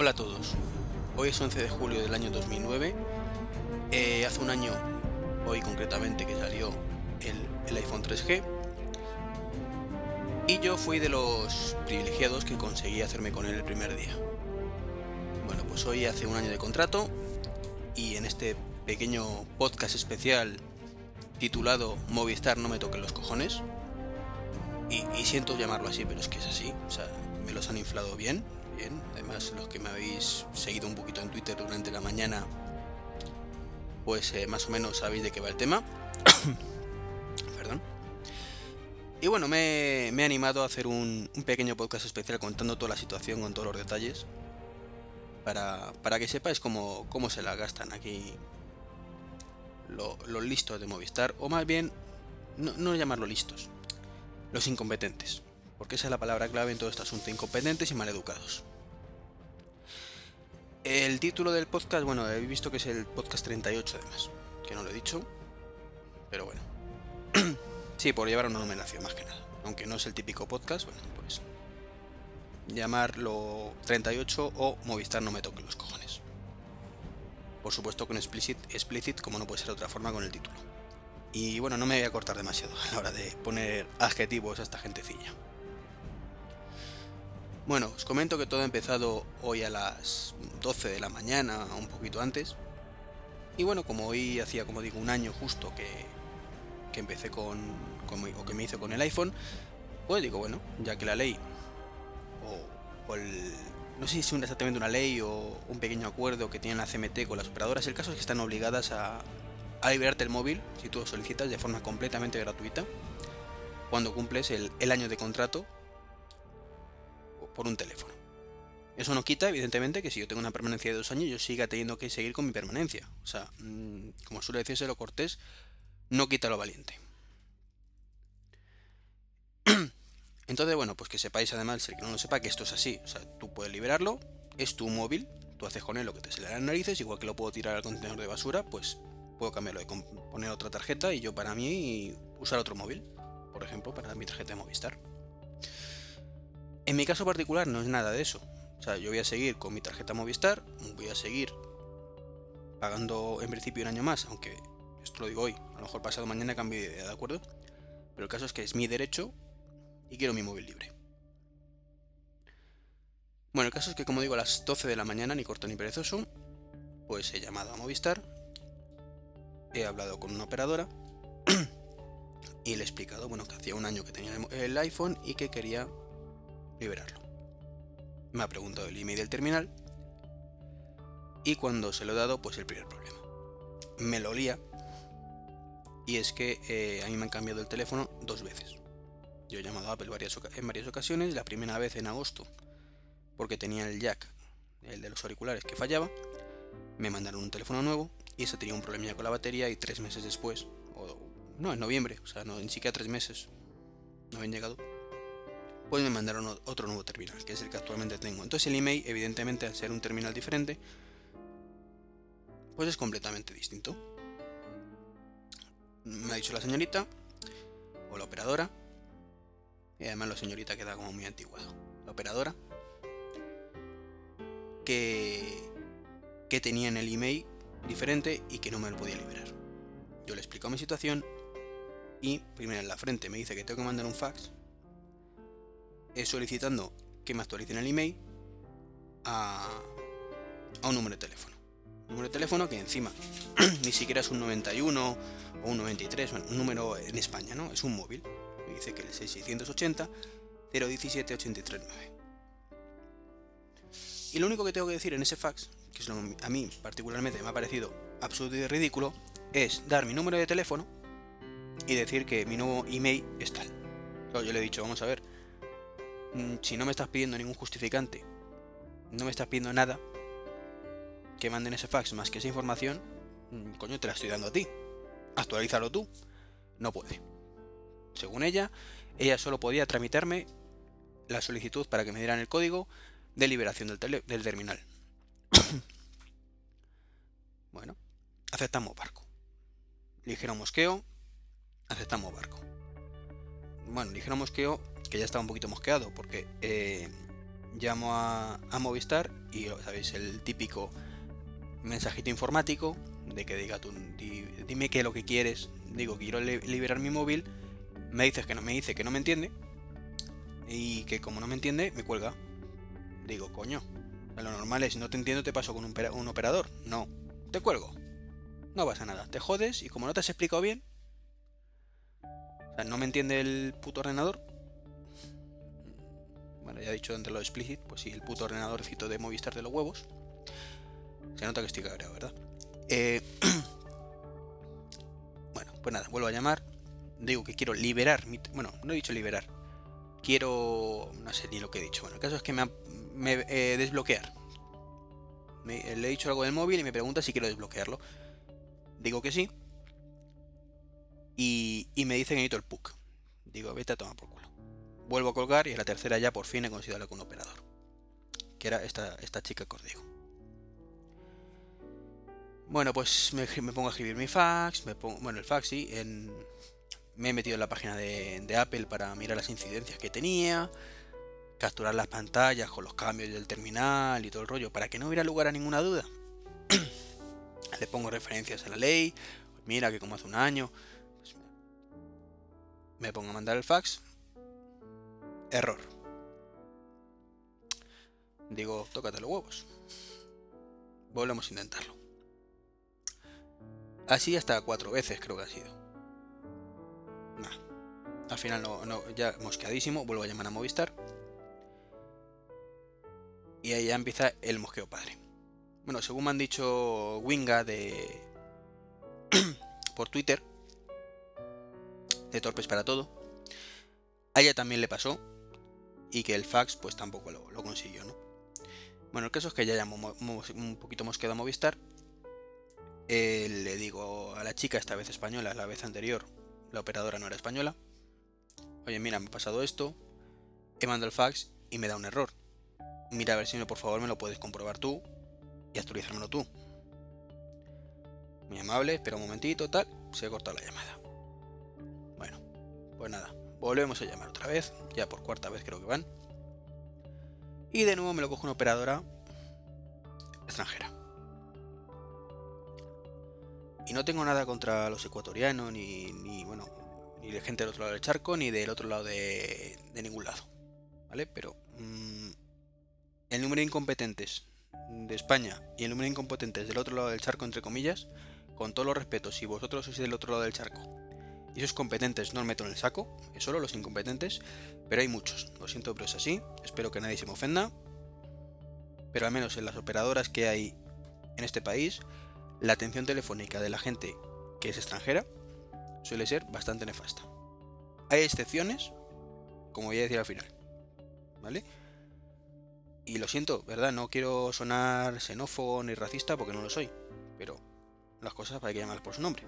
Hola a todos. Hoy es 11 de julio del año 2009. Eh, hace un año, hoy concretamente, que salió el, iPhone 3G. Y yo fui de los privilegiados que conseguí hacerme con él el primer día. Bueno, pues hoy hace un año de contrato y en este pequeño podcast especial titulado Movistar no me toquen los cojones. Y, y siento llamarlo así, pero es que es así. O sea, me los han inflado bien, bien. Además, los que me habéis seguido un poquito en Twitter durante la mañana, pues eh, más o menos sabéis de qué va el tema. Perdón. Y bueno, me, he animado a hacer un, pequeño podcast especial contando toda la situación con todos los detalles. Para, para que sepáis cómo, cómo se la gastan aquí lo, los listos de Movistar. O más bien, no llamarlo listos, los incompetentes. Porque esa es la palabra clave en todo este asunto, incompetentes y maleducados. El título del podcast, bueno, he visto que es el podcast 38 además, que no lo he dicho, pero bueno. sí, por llevar una numeración más que nada. Aunque no es el típico podcast, bueno, por eso. Llamarlo 38 o Movistar no me toque los cojones. Por supuesto con explicit, explicit, como no puede ser otra forma con el título. Y bueno, no me voy a cortar demasiado a la hora de poner adjetivos a esta gentecilla. Bueno, os comento que todo ha empezado hoy a las 12 de la mañana, un poquito antes. Y bueno, como hoy hacía, como digo, un año justo que, que empecé con, con, o que me hice con el iPhone, pues digo, bueno, ya que la ley, o, o el, no sé si es exactamente una ley o un pequeño acuerdo que tiene la CMT con las operadoras, el caso es que están obligadas a, a liberarte el móvil si tú lo solicitas de forma completamente gratuita cuando cumples el año de contrato por un teléfono. Eso no quita, evidentemente, que si yo tengo una permanencia de dos años, yo siga teniendo que seguir con mi permanencia. O sea, mmm, como suele decirse lo cortés, no quita lo valiente. Entonces, bueno, pues que sepáis además, el que no lo sepa, que esto es así. O sea, tú puedes liberarlo, es tu móvil, tú haces con él lo que te sale a las narices, igual que lo puedo tirar al contenedor de basura, pues puedo cambiarlo de poner otra tarjeta y yo para mí usar otro móvil. Por ejemplo, para mi tarjeta de Movistar. En mi caso particular no es nada de eso. O sea, yo voy a seguir con mi tarjeta Movistar, voy a seguir pagando en principio un año más, aunque esto lo digo hoy, a lo mejor pasado mañana cambio de idea, ¿de acuerdo? Pero el caso es que es mi derecho y quiero mi móvil libre. Bueno, el caso es que como digo a las 12 de la mañana, ni corto ni perezoso, pues he llamado a Movistar, he hablado con una operadora y le he explicado, bueno, que hacía un año que tenía el iPhone y que quería liberarlo. Me ha preguntado el email del terminal y cuando se lo he dado, pues el primer problema. Me lo lía y es que eh, a mí me han cambiado el teléfono dos veces. Yo he llamado a Apple en varias ocasiones, la primera vez en agosto, porque tenía el jack, el de los auriculares, que fallaba. Me mandaron un teléfono nuevo y ese tenía un problema con la batería y tres meses después, o no, en noviembre, o sea, no, ni siquiera tres meses, no habían llegado, pues me mandaron otro nuevo terminal, que es el que actualmente tengo. Entonces el email, evidentemente, al ser un terminal diferente, pues es completamente distinto. Me ha dicho la señorita, o la operadora, y además la señorita queda como muy antigua. La operadora, que, que tenía en el email diferente y que no me lo podía liberar. Yo le explico mi situación y primero en la frente me dice que tengo que mandar un fax solicitando que me actualicen el email a, a un número de teléfono. Un número de teléfono que encima ni siquiera es un 91 o un 93, bueno, un número en España, ¿no? Es un móvil. Me dice que el 6680 017 839. Y lo único que tengo que decir en ese fax, que es lo a mí particularmente me ha parecido absurdo y ridículo, es dar mi número de teléfono y decir que mi nuevo email es tal. yo le he dicho, vamos a ver, si no me estás pidiendo ningún justificante, no me estás pidiendo nada, que manden ese fax más que esa información, mm, coño, te la estoy dando a ti. Actualízalo tú. No puede. Según ella, ella solo podía tramitarme la solicitud para que me dieran el código de liberación del, del terminal. bueno, aceptamos barco. Ligero mosqueo, aceptamos barco. Bueno, ligero mosqueo que ya estaba un poquito mosqueado, porque eh, llamo a, Movistar y, ¿sabéis? El típico mensajito informático de que diga tú, dime qué es lo que quieres. Digo, quiero liberar mi móvil. Me dices que no me dice que no me entiende. Y que como no me entiende, me cuelga. Digo, coño. Lo normal es, no te entiendo, te paso con un, un operador. No, te cuelgo. No pasa nada. Te jodes y como no te has explicado bien, o sea, no me entiende el puto ordenador, bueno, ya he dicho entre lo explicit, pues sí, el puto ordenadorcito de Movistar de los huevos. Se nota que estoy cabreado, ¿verdad? Eh, bueno, pues nada, vuelvo a llamar. Digo que quiero liberar mi... Bueno, no he dicho liberar. Quiero... No sé ni lo que he dicho. Bueno, el caso es que me, me eh, desbloquear. le he dicho algo del móvil y me pregunta si quiero desbloquearlo. Digo que sí. Y, y me dice que necesito el PUC. Digo, vete a tomar por culo vuelvo a colgar y en la tercera ya por fin he conseguido hablar con un operador. Que era esta, esta chica que os digo. Bueno, pues me, pongo a escribir mi fax, me pongo, bueno, el fax sí, me he metido en la página de, de, Apple para mirar las incidencias que tenía, capturar las pantallas con los cambios del terminal y todo el rollo, para que no hubiera lugar a ninguna duda. Le pongo referencias a la ley, mira que como hace un año, pues me pongo a mandar el fax, Error. Digo, tócate los huevos. Volvemos a intentarlo. Así hasta cuatro veces creo que ha sido. Al final no, no, ya mosqueadísimo, vuelvo a llamar a Movistar. Y ahí ya empieza el mosqueo padre. Bueno, según me han dicho Winga de. por Twitter. De Torpes para todo. A ella también le pasó y que el fax pues tampoco lo, consiguió, ¿no? Bueno, el caso es que ya llamo un poquito mosqueado a Movistar. Eh, le digo a la chica, esta vez española, la vez anterior, la operadora no era española. Oye, mira, me ha pasado esto. He mandado el fax y me da un error. Mira a ver si por favor me lo puedes comprobar tú y actualizármelo tú. Muy amable, espera un momentito, tal. Se ha cortado la llamada. Bueno, pues nada. Volvemos a llamar otra vez, ya por cuarta vez creo que van. Y de nuevo me lo coge una operadora extranjera. Y no tengo nada contra los ecuatorianos, ni, ni bueno, ni de gente del otro lado del charco, ni del otro lado de, de ningún lado. ¿Vale? Pero mm, el número de incompetentes de España y el número de incompetentes del otro lado del charco, entre comillas, con todos los respetos, si vosotros sois del otro lado del charco y esos competentes no los meto en el saco, es solo los incompetentes, pero hay muchos. Lo siento, pero es así. Espero que nadie se me ofenda. Pero al menos en las operadoras que hay en este país, la atención telefónica de la gente que es extranjera suele ser bastante nefasta. Hay excepciones, como voy a decir al final. ¿Vale? Y lo siento, ¿verdad? No quiero sonar xenófobo ni racista porque no lo soy. Pero las cosas hay que llamarlas por su nombre.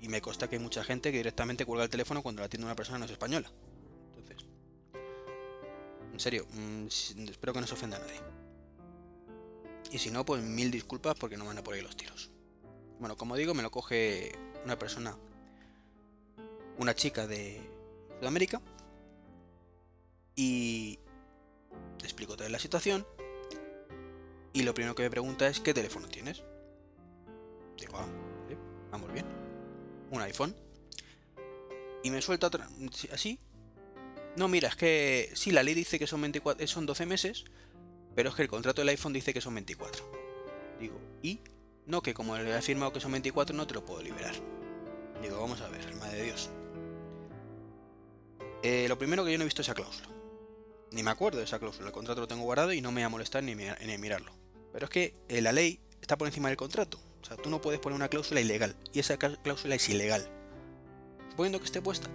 Y me consta que hay mucha gente que directamente cuelga el teléfono cuando la atiende una persona no es española. Entonces, en serio, mm, espero que no se ofenda a nadie. Y si no, pues mil disculpas porque no van a por ahí los tiros. Bueno, como digo, me lo coge una persona, una chica de Sudamérica, y le explico toda la situación. Y lo primero que me pregunta es: ¿qué teléfono tienes? Digo, ah, vamos bien un iPhone. Y me suelta otra. Así. No, mira, es que. Sí, la ley dice que son 24. Son 12 meses. Pero es que el contrato del iPhone dice que son 24. Digo, ¿y? No, que como le he afirmado que son 24, no te lo puedo liberar. Digo, vamos a ver, madre de Dios. Eh, lo primero que yo no he visto esa cláusula. Ni me acuerdo de esa cláusula. El contrato lo tengo guardado y no me va a molestar ni, ni mirarlo. Pero es que eh, la ley está por encima del contrato. O sea, tú no puedes poner una cláusula ilegal. Y esa cláusula es ilegal. Suponiendo que esté puesta.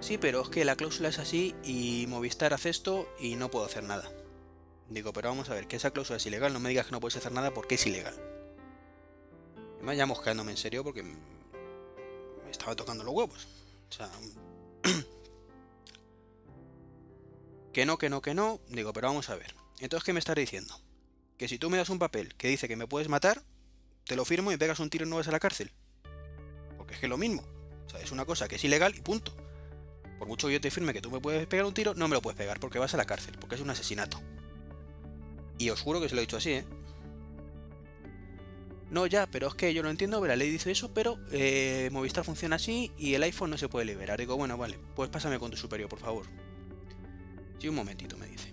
Sí, pero es que la cláusula es así y Movistar hace esto y no puedo hacer nada. Digo, pero vamos a ver, que esa cláusula es ilegal, no me digas que no puedes hacer nada porque es ilegal. me vaya mosqueándome en serio porque me estaba tocando los huevos. O sea... que no, que no, que no. Digo, pero vamos a ver. Entonces, ¿qué me estás diciendo? Que si tú me das un papel que dice que me puedes matar, te lo firmo y pegas un tiro y no vas a la cárcel. Porque es que es lo mismo. O sea, es una cosa que es ilegal y punto. Por mucho que yo te firme que tú me puedes pegar un tiro, no me lo puedes pegar porque vas a la cárcel, porque es un asesinato. Y os juro que se lo he dicho así, ¿eh? No, ya, pero es que yo lo entiendo, la ley dice eso, pero eh, Movistar funciona así y el iPhone no se puede liberar. Digo, bueno, vale, pues pásame con tu superior, por favor. Sí, un momentito, me dice.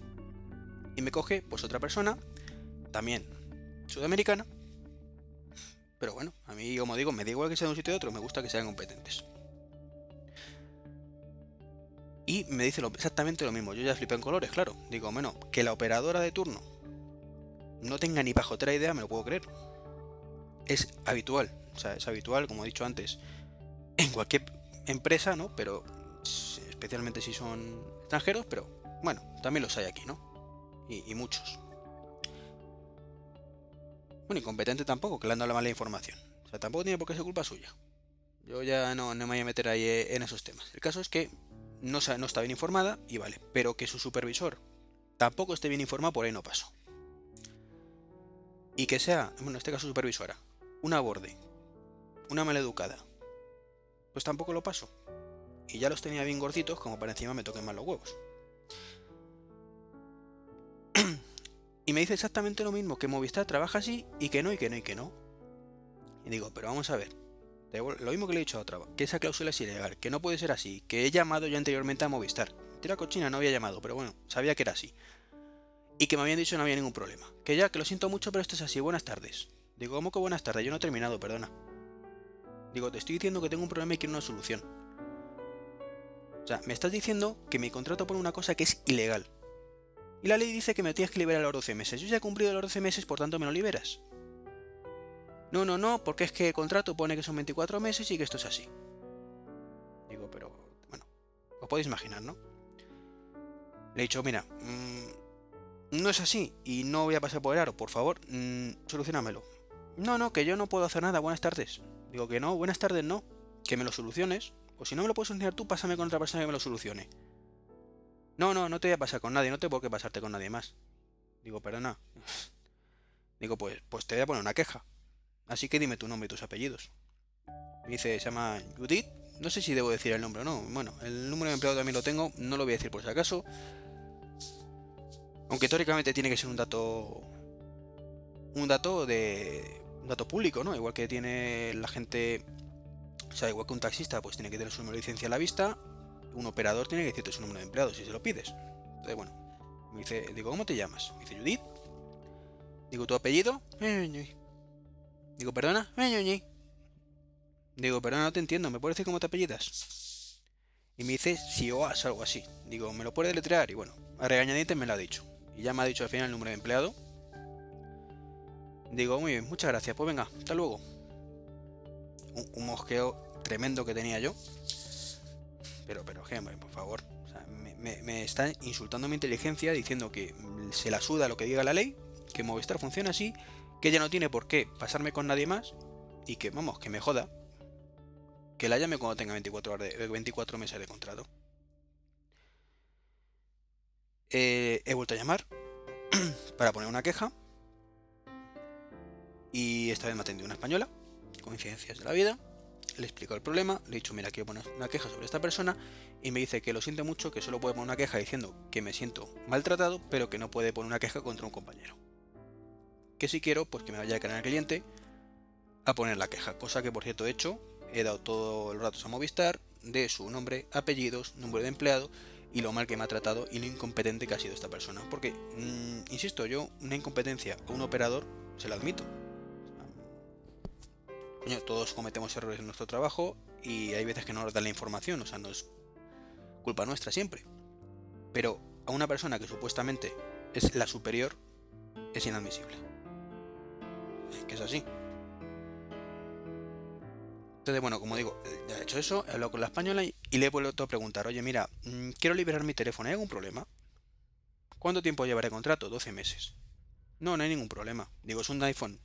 Y me coge, pues otra persona, también sudamericana. Pero bueno, a mí, como digo, me da igual que sea de un sitio de otro, me gusta que sean competentes. Y me dice exactamente lo mismo. Yo ya flipé en colores, claro. Digo, bueno, que la operadora de turno no tenga ni pajotera idea, me lo puedo creer. Es habitual, o sea, es habitual, como he dicho antes, en cualquier empresa, ¿no? Pero especialmente si son extranjeros, pero bueno, también los hay aquí, ¿no? Y, muchos. Bueno, incompetente tampoco, que le han dado la mala información. O sea, tampoco tiene por qué ser culpa suya. Yo ya no, me voy a meter ahí en esos temas. El caso es que no, no está bien informada y vale, pero que su supervisor tampoco esté bien informado, por ahí no paso. Y que sea, bueno, en este caso supervisora, una borde, una maleducada, pues tampoco lo paso. Y ya los tenía bien gorditos como para encima me toquen mal los huevos. Y me dice exactamente lo mismo, que Movistar trabaja así y que no, y que no, y que no. Y digo, pero vamos a ver, lo mismo que le he dicho a otra, que esa cláusula es ilegal, que no puede ser así, que he llamado ya anteriormente a Movistar. Tira cochina, no había llamado, pero bueno, sabía que era así. Y que me habían dicho no había ningún problema. Que ya, que lo siento mucho, pero esto es así, buenas tardes. Digo, ¿cómo que buenas tardes? Yo no he terminado, perdona. Digo, te estoy diciendo que tengo un problema y quiero una solución. O sea, me estás diciendo que mi contrato pone una cosa que es ilegal. Y la ley dice que me tienes que liberar a los 12 meses. Yo ya he cumplido los 12 meses, por tanto me lo liberas. No, no, no, porque es que el contrato pone que son 24 meses y que esto es así. Digo, pero bueno, os podéis imaginar, ¿no? Le he dicho, mira, mm, no es así y no voy a pasar por el aro, por favor, mmm, solucionamelo. No, no, que yo no puedo hacer nada, buenas tardes. Digo que no, buenas tardes no, que me lo soluciones. O si no me lo puedes solucionar tú, pásame con otra persona que me lo solucione. No, no, no te voy a pasar con nadie, no te por qué pasarte con nadie más. Digo, perdona. Digo, pues, pues te voy a poner una queja. Así que dime tu nombre y tus apellidos. Me dice, se llama Judith. No sé si debo decir el nombre o no. Bueno, el número de empleado también lo tengo. No lo voy a decir por si acaso. Aunque teóricamente tiene que ser un dato. Un dato de. Un dato público, ¿no? Igual que tiene la gente. O sea, igual que un taxista, pues tiene que tener su número licencia a la vista. Un operador tiene que decirte su número de empleado si se lo pides. Entonces, bueno. Me dice, digo, ¿cómo te llamas? Me dice Judith. Digo, ¿tu apellido? Digo, perdona, Digo, perdona, no te entiendo, ¿me puedes decir cómo te apellidas? Y me dice si o algo así. Digo, ¿me lo puedes deletrear? Y bueno, a regañadientes me lo ha dicho. Y ya me ha dicho al final el número de empleado. Digo, muy bien, muchas gracias. Pues venga, hasta luego. Un, mosqueo tremendo que tenía yo. Pero, pero, hombre, por favor. me, me, está insultando mi inteligencia diciendo que se la suda lo que diga la ley, que Movistar funciona así que ella no tiene por qué pasarme con nadie más y que, vamos, que me joda. Que la llame cuando tenga 24, horas de, 24 meses de contrato. Eh, he vuelto a llamar para poner una queja. Y esta vez me ha atendido una española, coincidencias de la vida. Le explico el problema, le he dicho, mira, quiero poner una queja sobre esta persona. Y me dice que lo siente mucho, que solo puede poner una queja diciendo que me siento maltratado, pero que no puede poner una queja contra un compañero que si quiero, pues que me vaya al canal cliente a poner la queja, cosa que por cierto he hecho, he dado todos los datos a Movistar de su nombre, apellidos, número de empleado y lo mal que me ha tratado y lo incompetente que ha sido esta persona. Porque, mm, insisto, yo una incompetencia a un operador se la admito. Todos cometemos errores en nuestro trabajo y hay veces que no nos dan la información, o sea, no es culpa nuestra siempre. Pero a una persona que supuestamente es la superior es inadmisible que es así. Entonces, bueno, como digo, ya he hecho eso, he hablado con la española y, le he vuelto a preguntar, oye, mira, mm, quiero liberar mi teléfono, ¿hay algún problema? ¿Cuánto tiempo llevaré contrato? 12 meses. No, no hay ningún problema. Digo, es un iPhone.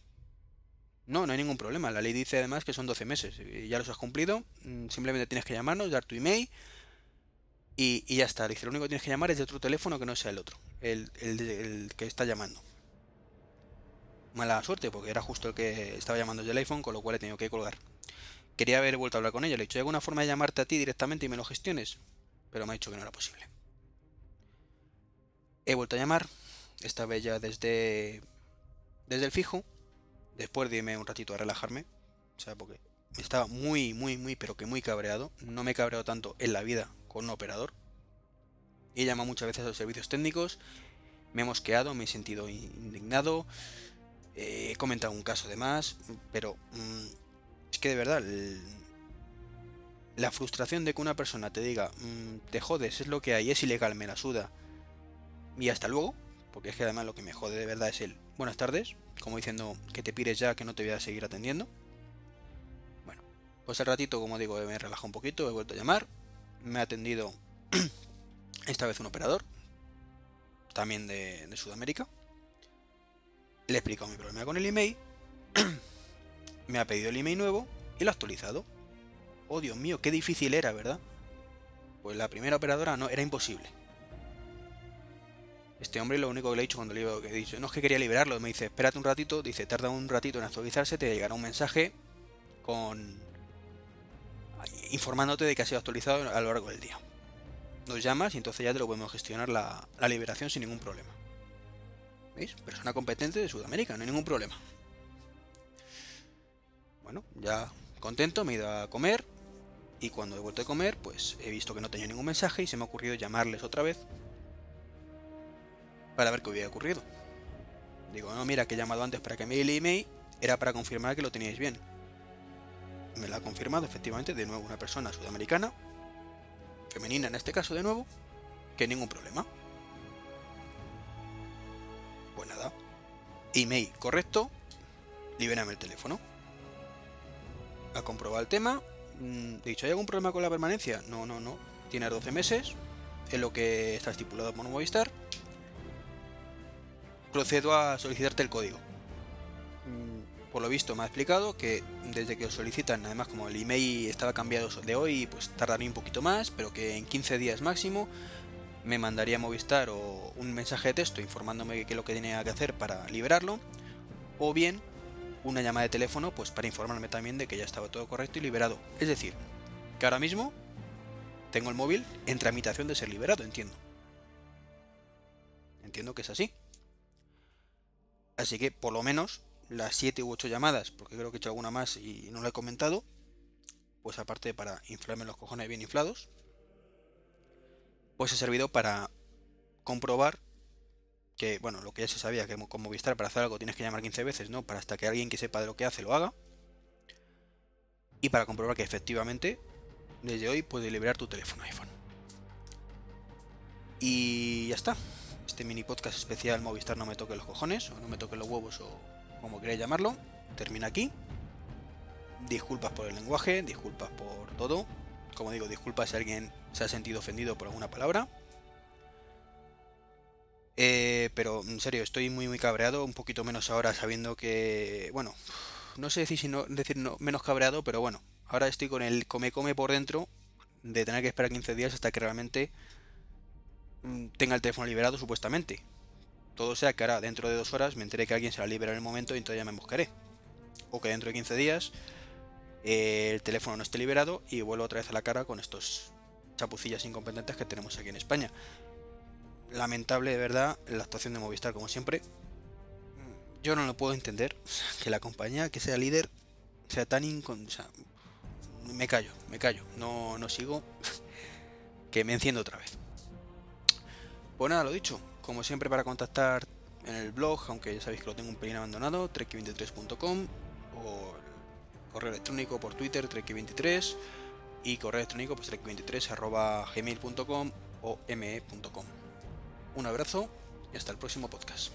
No, no hay ningún problema. La ley dice además que son 12 meses. Y ya los has cumplido. Mm, simplemente tienes que llamarnos, dar tu email y, ya está. Dice, lo único que tienes que llamar es de otro teléfono que no sea el otro. El, el que está llamando mala suerte porque era justo el que estaba llamando desde el iPhone, con lo cual he tenido que colgar. Quería haber vuelto a hablar con ella, le he dicho, ¿hay alguna forma de llamarte a ti directamente y me lo gestiones? Pero me ha dicho que no era posible. He vuelto a llamar, esta vez ya desde, desde el fijo, después de un ratito a relajarme, o sea, porque estaba muy, muy, muy, pero que muy cabreado. No me he cabreado tanto en la vida con un operador. He llamado muchas veces a los servicios técnicos, me he mosqueado, me he sentido indignado, he comentado un caso de más, pero mm, es que de verdad, la frustración de que una persona te diga, mm, te jodes, es lo que hay, es ilegal, me la suda, y hasta luego, porque es que además lo que me jode de verdad es el buenas tardes, como diciendo que te pires ya, que no te voy a seguir atendiendo. Bueno, pues al ratito, como digo, me relajo un poquito, he vuelto a llamar, me ha atendido esta vez un operador, también de, Sudamérica. Le he explicado mi problema con el email, me ha pedido el email nuevo y lo ha actualizado. Oh Dios mío, qué difícil era, ¿verdad? Pues la primera operadora no, era imposible. Este hombre lo único que le he dicho cuando le he dicho, no es que quería liberarlo, me dice, espérate un ratito, dice, tarda un ratito en actualizarse, te llegará un mensaje con informándote de que ha sido actualizado a lo largo del día. Nos llamas y entonces ya te lo podemos gestionar la, la liberación sin ningún problema. ¿Veis? Persona competente de Sudamérica, no hay ningún problema. Bueno, ya contento, me he ido a comer y cuando he vuelto a comer, pues he visto que no tenía ningún mensaje y se me ha ocurrido llamarles otra vez para ver qué hubiera ocurrido. Digo, no, mira, que he llamado antes para que me dé el email, era para confirmar que lo teníais bien. Me lo ha confirmado efectivamente de nuevo una persona sudamericana, femenina en este caso de nuevo, que ningún problema. Pues nada, email correcto, libérame el teléfono. Ha comprobado el tema, mm, dicho, ¿hay algún problema con la permanencia? No, no, no, tienes 12 meses, es lo que está estipulado por Movistar procedo a solicitarte el código. Mm, por lo visto me ha explicado que desde que os solicitan, además como el email estaba cambiado de hoy, pues tardaría un poquito más, pero que en 15 días máximo me mandaría Movistar o un mensaje de texto informándome qué es lo que tenía que hacer para liberarlo, o bien una llamada de teléfono pues para informarme también de que ya estaba todo correcto y liberado. Es decir, que ahora mismo tengo el móvil en tramitación de ser liberado, entiendo. Entiendo que es así. Así que por lo menos las 7 u 8 llamadas, porque creo que he hecho alguna más y no lo he comentado, pues aparte para inflarme los cojones bien inflados, pues he servido para comprobar que, bueno, lo que ya se sabía, que con Movistar para hacer algo tienes que llamar 15 veces, ¿no? Para hasta que alguien que sepa de lo que hace lo haga. Y para comprobar que efectivamente, desde hoy puedes liberar tu teléfono iPhone. Y ya está este mini podcast especial Movistar no me toque los cojones, o no me toque los huevos, o como queráis llamarlo, termina aquí. Disculpas por el lenguaje, disculpas por todo. Como digo, disculpas si alguien se ha sentido ofendido por alguna palabra. Eh, pero en serio, estoy muy muy cabreado, un poquito menos ahora sabiendo que, bueno, no sé decir, si no, decir no, menos cabreado, pero bueno, ahora estoy con el come come por dentro de tener que esperar 15 días hasta que realmente tenga el teléfono liberado supuestamente. Todo sea que ahora dentro de dos horas me enteré que alguien se va a liberar en el momento y entonces ya me buscaré. O que dentro de 15 días eh, el teléfono no esté liberado y vuelvo otra vez a la cara con estos chapucillas incompetentes que tenemos aquí en España. Lamentable de verdad la actuación de Movistar como siempre. Yo no lo puedo entender que la compañía que sea líder sea tan incon... me callo, me callo, no, no sigo. que me enciendo otra vez. Pues nada, lo dicho, como siempre para contactar en el blog, aunque ya sabéis que lo tengo un pelín abandonado, trek23.com o correo electrónico por Twitter, trek23 y correo electrónico pues trek23 gmail.com o me.com. Un abrazo y hasta el próximo podcast.